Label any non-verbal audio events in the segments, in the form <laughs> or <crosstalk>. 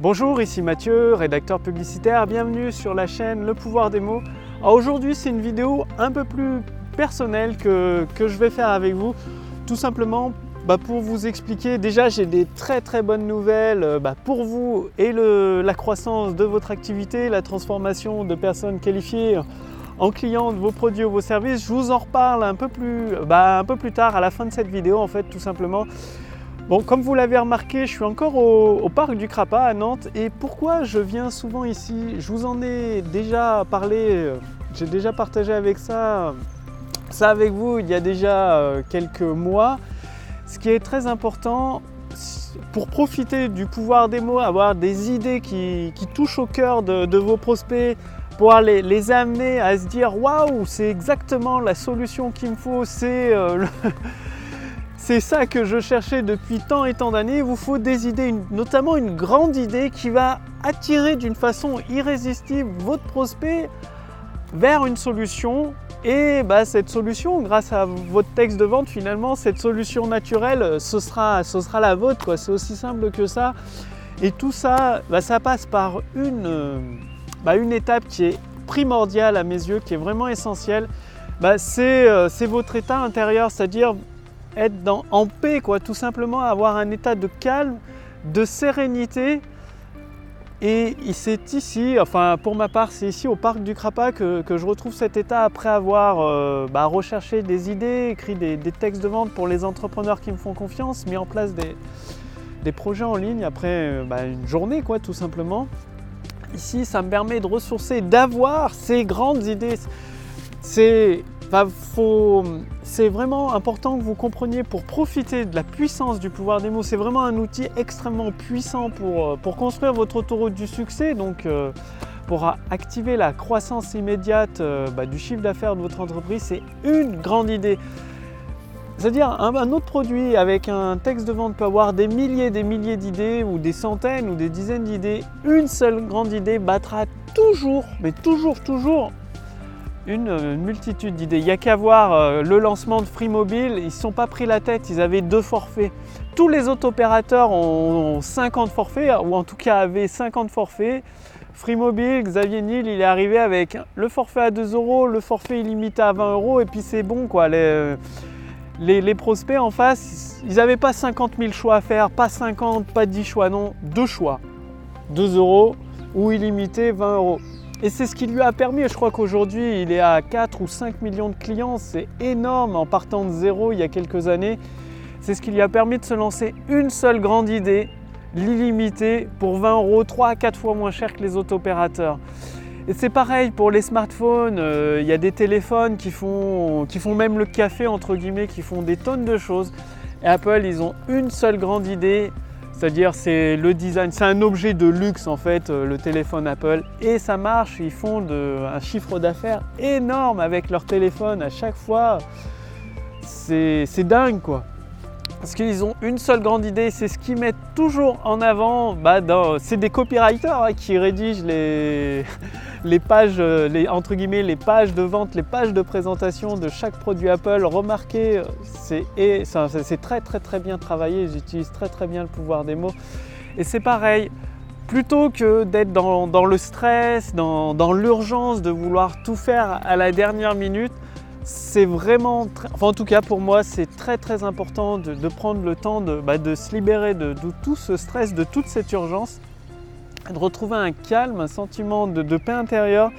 Bonjour, ici Mathieu, rédacteur publicitaire. Bienvenue sur la chaîne Le pouvoir des mots. Aujourd'hui, c'est une vidéo un peu plus personnelle que, que, je vais faire avec vous. Tout simplement bah, pour vous expliquer. Déjà, j'ai des très très bonnes nouvelles euh, bah, pour vous et la croissance de votre activité, la transformation de personnes qualifiées en clients de vos produits ou vos services. Je vous en reparle un peu plus, bah, un peu plus tard à la fin de cette vidéo, en fait, tout simplement. Bon, comme vous l'avez remarqué, je suis encore au, parc du Crapa à Nantes. Et pourquoi je viens souvent ici? Je vous en ai déjà parlé, euh, j'ai déjà partagé avec ça, ça avec vous il y a déjà euh, quelques mois. Ce qui est très important, pour profiter du pouvoir des mots, avoir des idées qui, touchent au cœur de, vos prospects, pouvoir les, les, amener à se dire waouh, c'est exactement la solution qu'il me faut, c'est euh, le c'est ça que je cherchais depuis tant et tant d'années. Il vous faut des idées, notamment une grande idée qui va attirer d'une façon irrésistible votre prospect vers une solution. Et bah, cette solution, grâce à votre texte de vente, finalement, cette solution naturelle, ce sera, la vôtre. C'est aussi simple que ça. Et tout ça, bah, ça passe par une, bah, une étape qui est primordiale à mes yeux, qui est vraiment essentielle. Euh, c'est votre état intérieur, c'est-à-dire être en paix, quoi, tout simplement avoir un état de calme, de sérénité. Et c'est ici, enfin pour ma part, c'est ici au parc du Crapa que, je retrouve cet état après avoir euh, bah, recherché des idées, écrit des, textes de vente pour les entrepreneurs qui me font confiance, mis en place des, projets en ligne après euh, bah, une journée, quoi, tout simplement. Ici, ça me permet de ressourcer, d'avoir ces grandes idées. C'est c'est vraiment important que vous compreniez pour profiter de la puissance du pouvoir des mots. C'est vraiment un outil extrêmement puissant pour, euh, pour construire votre autoroute du succès. Donc, euh, pour activer la croissance immédiate euh, bah, du chiffre d'affaires de votre entreprise, c'est une grande idée. C'est-à-dire un, autre produit avec un texte de vente peut avoir des milliers des milliers d'idées ou des centaines ou des dizaines d'idées. Une seule grande idée battra toujours, mais toujours, toujours une, multitude d'idées. Il n'y a qu'à voir euh, le lancement de Free Mobile, ils ne se sont pas pris la tête, ils avaient deux forfaits. Tous les autres opérateurs ont 50 forfaits, ou en tout cas avaient 50 forfaits. Free Mobile, Xavier Niel, il est arrivé avec le forfait à 2 euros, le forfait illimité à 20 euros, et puis c'est bon quoi. Les, les, prospects en face, ils n'avaient pas 50 000 choix à faire, pas 50, pas 10 choix, non, deux choix. 2 euros ou illimité 20 euros. Et c'est ce qui lui a permis, je crois qu'aujourd'hui il est à 4 ou 5 millions de clients, c'est énorme en partant de zéro il y a quelques années. C'est ce qui lui a permis de se lancer une seule grande idée, l'illimité, pour 20 euros, 3 à 4 fois moins cher que les autres opérateurs. Et c'est pareil pour les smartphones, euh, il y a des téléphones qui font, qui font même le café, entre guillemets, qui font des tonnes de choses. Et Apple, ils ont une seule grande idée, c'est-à-dire c'est le design, c'est un objet de luxe en fait, euh, le téléphone Apple. Et ça marche, ils font un chiffre d'affaires énorme avec leur téléphone à chaque fois. C'est dingue quoi. Parce qu'ils ont une seule grande idée, c'est ce qu'ils mettent toujours en avant. Bah, c'est des copywriters hein, qui rédigent les, les pages, euh, entre guillemets, les pages de vente, les pages de présentation de chaque produit Apple. Remarquez, c'est très très très bien travaillé. Ils utilisent très très bien le pouvoir des mots. Et c'est pareil, plutôt que d'être dans, le stress, dans, dans l'urgence de vouloir tout faire à la dernière minute, c'est vraiment, enfin en tout cas pour moi, c'est très très important de, prendre le temps de, bah, se libérer de, tout ce stress, de toute cette urgence, de retrouver un calme, un sentiment de, paix intérieure.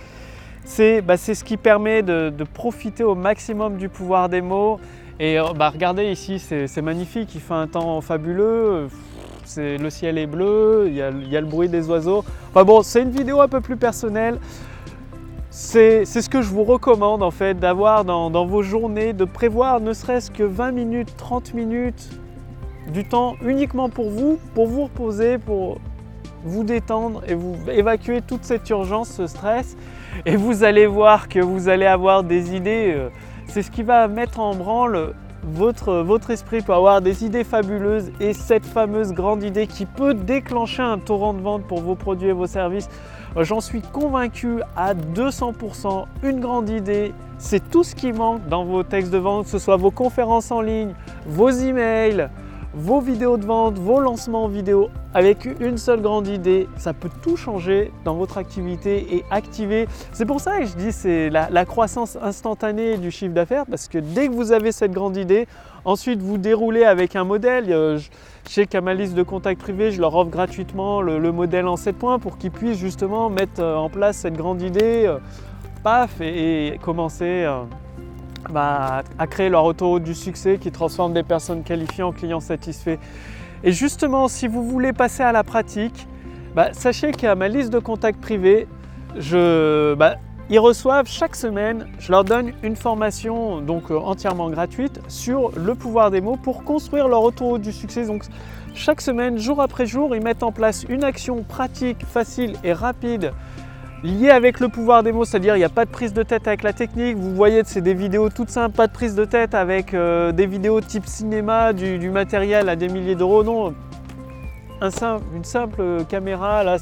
Bah, c'est ce qui permet de, profiter au maximum du pouvoir des mots. Et euh, bah, regardez ici, c'est magnifique, il fait un temps fabuleux. Le ciel est bleu, il y, a, il y a le bruit des oiseaux. Enfin bon, c'est une vidéo un peu plus personnelle. C'est ce que je vous recommande en fait, d'avoir dans, vos journées, de prévoir ne serait-ce que 20 minutes, 30 minutes du temps uniquement pour vous, pour vous reposer, pour vous détendre et vous évacuer toute cette urgence, ce stress. Et vous allez voir que vous allez avoir des idées. Euh, c'est ce qui va mettre en branle votre, votre esprit peut avoir des idées fabuleuses et cette fameuse grande idée qui peut déclencher un torrent de vente pour vos produits et vos services. J'en suis convaincu à 200%. Une grande idée, c'est tout ce qui manque dans vos textes de vente, que ce soit vos conférences en ligne, vos emails, vos vidéos de vente, vos lancements vidéo avec une seule grande idée. Ça peut tout changer dans votre activité et activer. C'est pour ça que je dis c'est la, croissance instantanée du chiffre d'affaires parce que dès que vous avez cette grande idée, ensuite vous déroulez avec un modèle. Je sais qu'à ma liste de contacts privés, je leur offre gratuitement le, modèle en 7 points pour qu'ils puissent justement mettre euh, en place cette grande idée, euh, paf, et, commencer. Bah, à créer leur auto du succès qui transforme des personnes qualifiées en clients satisfaits. Et justement, si vous voulez passer à la pratique, bah, sachez qu'à ma liste de contacts privés, je, bah, ils reçoivent chaque semaine, je leur donne une formation donc euh, entièrement gratuite sur le pouvoir des mots pour construire leur auto du succès. Donc chaque semaine, jour après jour, ils mettent en place une action pratique, facile et rapide lié avec le pouvoir des mots, c'est-à-dire il n'y a pas de prise de tête avec la technique. Vous voyez, c'est des vidéos toutes simples, pas de prise de tête avec euh, des vidéos type cinéma, du, matériel à des milliers d'euros. Non, une simple caméra là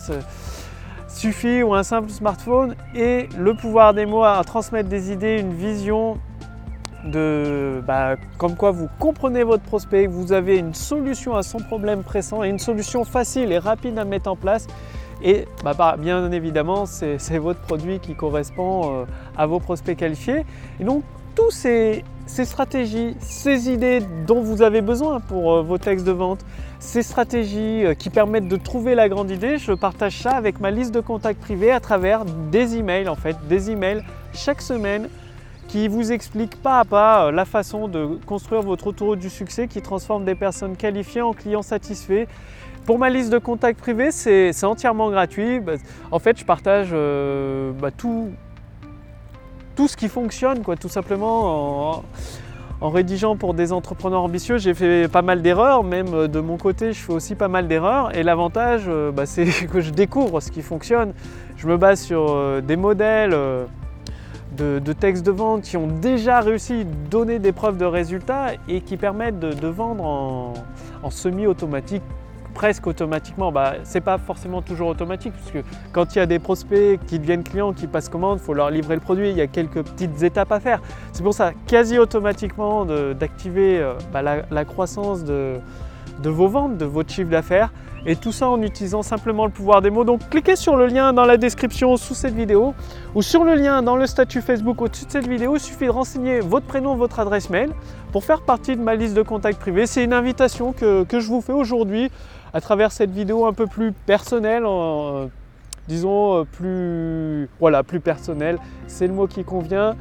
suffit ou un simple smartphone et le pouvoir des mots à transmettre des idées, une vision de bah, comme quoi vous comprenez votre prospect, vous avez une solution à son problème pressant et une solution facile et rapide à mettre en place et bah, bah, bien évidemment, <laughs> c'est votre produit qui correspond euh, à vos prospects qualifiés. Et donc, toutes ces, stratégies, ces idées dont vous avez besoin pour euh, vos textes de vente, ces stratégies euh, qui permettent de trouver la grande idée, je partage ça avec ma liste de contacts privés à travers des emails en fait, des emails chaque semaine qui vous expliquent pas à pas la façon de construire votre autoroute du succès qui transforme des personnes qualifiées en clients satisfaits pour ma liste de contacts privés, c'est entièrement gratuit. Bah, en fait, je partage euh, bah, tout, ce qui fonctionne, quoi, tout simplement. En, rédigeant pour des entrepreneurs ambitieux, j'ai fait pas mal d'erreurs, même euh, de mon côté, je fais aussi pas mal d'erreurs. Et l'avantage, euh, bah, <laughs> c'est que je découvre ce qui fonctionne. Je me base sur des modèles de, textes de vente qui ont déjà réussi à donner des preuves de résultats et qui permettent de, vendre en semi-automatique presque automatiquement. Bah, c'est pas forcément toujours automatique, puisque quand il y a des prospects qui deviennent clients, qui passent commande, il faut leur livrer le produit, il y a quelques petites étapes à faire. C'est pour ça, quasi automatiquement, d'activer euh, bah, la, croissance de, de vos ventes, de votre chiffre d'affaires. Et tout ça en utilisant simplement le pouvoir des mots. Donc cliquez sur le lien dans la description sous cette vidéo ou sur le lien dans le statut Facebook au-dessus de cette vidéo. Il suffit de renseigner votre prénom, votre adresse mail pour faire partie de ma liste de contacts privés. C'est une invitation que, que je vous fais aujourd'hui à travers cette vidéo un peu plus personnelle, disons euh, plus, voilà, plus personnelle, c'est le mot qui convient.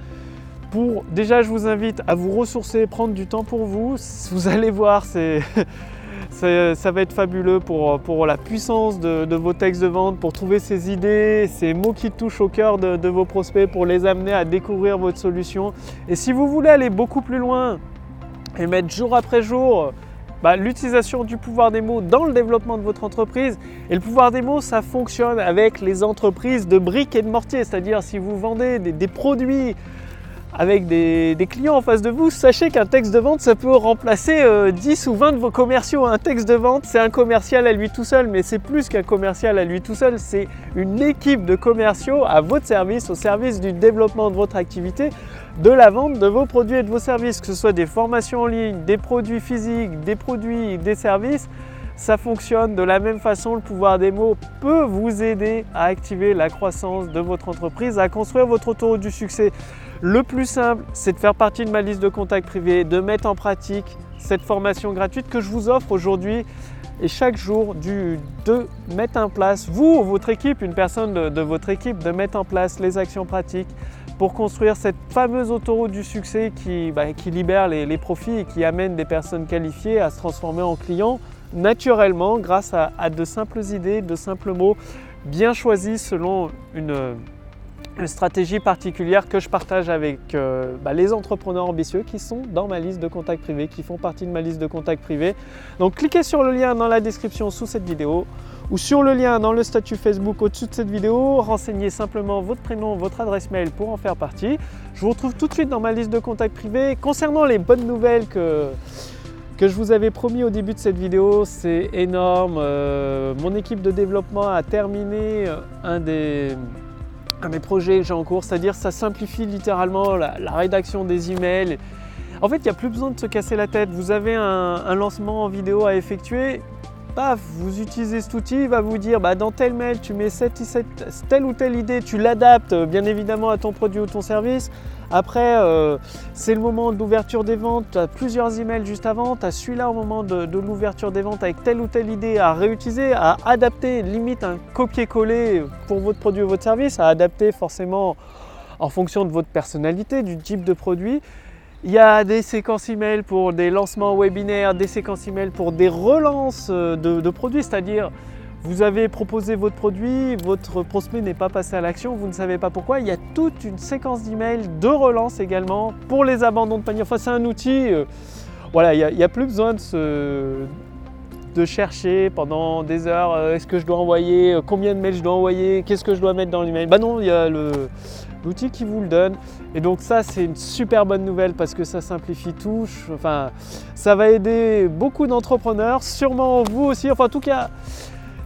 Pour, déjà, je vous invite à vous ressourcer, prendre du temps pour vous. <laughs> Vous allez voir, <laughs> c'est, ça va être fabuleux pour, pour la puissance de, vos textes de vente, pour trouver ces idées, ces mots qui touchent au cœur de, de vos prospects, pour les amener à découvrir votre solution. Et si vous voulez aller beaucoup plus loin et mettre jour après jour bah, l'utilisation du pouvoir des mots dans le développement de votre entreprise. Et le pouvoir des mots, ça fonctionne avec les entreprises de briques et de mortier, c'est-à-dire si vous vendez des, produits avec des, clients en face de vous, sachez qu'un texte de vente, ça peut remplacer 10 euh, ou 20 de vos commerciaux. Un texte de vente, c'est un commercial à lui tout seul, mais c'est plus qu'un commercial à lui tout seul, c'est une équipe de commerciaux à votre service, au service du développement de votre activité de la vente de vos produits et de vos services, que ce soit des formations en ligne, des produits physiques, des produits, des services. Ça fonctionne de la même façon, le pouvoir des mots peut vous aider à activer la croissance de votre entreprise, à construire votre autoroute du succès. Le plus simple, c'est de faire partie de ma liste de contacts privés, de mettre en pratique cette formation gratuite que je vous offre aujourd'hui. Et chaque jour de mettre en place, vous ou votre équipe, une personne de votre équipe, de mettre en place les actions pratiques, pour construire cette fameuse autoroute du succès qui, bah, libère les, profits et qui amène des personnes qualifiées à se transformer en clients naturellement grâce à, de simples idées, de simples mots bien choisis selon une, stratégie particulière que je partage avec euh, bah, les entrepreneurs ambitieux qui sont dans ma liste de contacts privés, qui font partie de ma liste de contacts privés. Donc cliquez sur le lien dans la description sous cette vidéo ou sur le lien dans le statut Facebook au-dessus de cette vidéo, renseignez simplement votre prénom, votre adresse mail pour en faire partie. Je vous retrouve tout de suite dans ma liste de contacts privés. Concernant les bonnes nouvelles que, que je vous avais promis au début de cette vidéo, c'est énorme. Euh, mon équipe de développement a terminé un des, un des projets que j'ai en cours, c'est-à-dire ça simplifie littéralement la rédaction des emails En fait, il n'y a plus besoin de se casser la tête. Vous avez un, lancement en vidéo à effectuer, paf, vous utilisez cet outil, il va vous dire bah, dans tel mail, tu mets cette, telle ou telle idée, tu l'adaptes bien évidemment à ton produit ou ton service. Après, euh, c'est le moment de l'ouverture des ventes, tu as plusieurs emails juste avant, tu as celui-là au moment de l'ouverture des ventes avec telle ou telle idée à réutiliser, à adapter, limite un copier-coller pour votre produit ou votre service, à adapter forcément en fonction de votre personnalité, du type de produit. Il y a des séquences email pour des lancements webinaires, des séquences email pour des relances euh, de, produits, c'est-à-dire vous avez proposé votre produit, votre prospect n'est pas passé à l'action, vous ne savez pas pourquoi. Il y a toute une séquence d'emails de relance également pour les abandons de panier. Enfin, c'est un outil. Euh, voilà, il n'y a, plus besoin de, de chercher pendant des heures euh, est-ce que je dois envoyer, combien de mails je dois envoyer, qu'est-ce que je dois mettre dans l'email. Bah non, il y a le, l'outil qui vous le donne. Et donc ça, c'est une super bonne nouvelle parce que ça simplifie tout. Enfin, ça va aider beaucoup d'entrepreneurs, sûrement vous aussi. Enfin, en tout cas,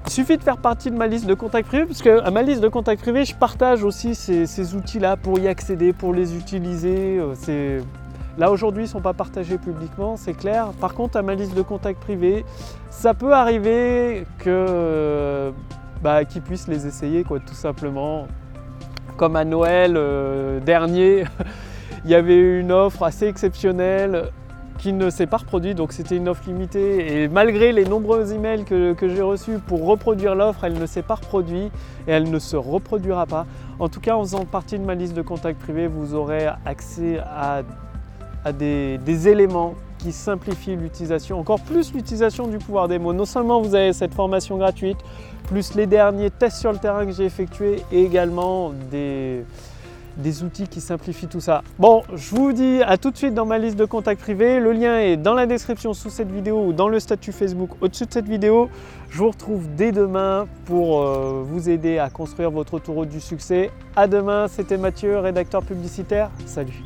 il suffit de faire partie de ma liste de contacts privés, parce que à ma liste de contacts privés, je partage aussi ces, outils-là pour y accéder, pour les utiliser. Euh, là aujourd'hui, ils ne sont pas partagés publiquement, c'est clair. Par contre, à ma liste de contacts privés, ça peut arriver que bah, qu'ils puissent les essayer, quoi, tout simplement comme à Noël euh, dernier, <laughs> il y avait une offre assez exceptionnelle qui ne s'est pas reproduite, donc c'était une offre limitée. Et malgré les nombreux emails que, que j'ai reçus pour reproduire l'offre, elle ne s'est pas reproduite et elle ne se reproduira pas. En tout cas, en faisant partie de ma liste de contacts privés, vous aurez accès à, à des, éléments qui simplifient l'utilisation, encore plus l'utilisation du pouvoir des mots. Non seulement vous avez cette formation gratuite, plus les derniers tests sur le terrain que j'ai effectués et également des, des outils qui simplifient tout ça. Bon, je vous dis à tout de suite dans ma liste de contacts privés. Le lien est dans la description sous cette vidéo ou dans le statut Facebook au-dessus de cette vidéo. Je vous retrouve dès demain pour euh, vous aider à construire votre autoroute du succès. À demain, c'était Mathieu, rédacteur publicitaire. Salut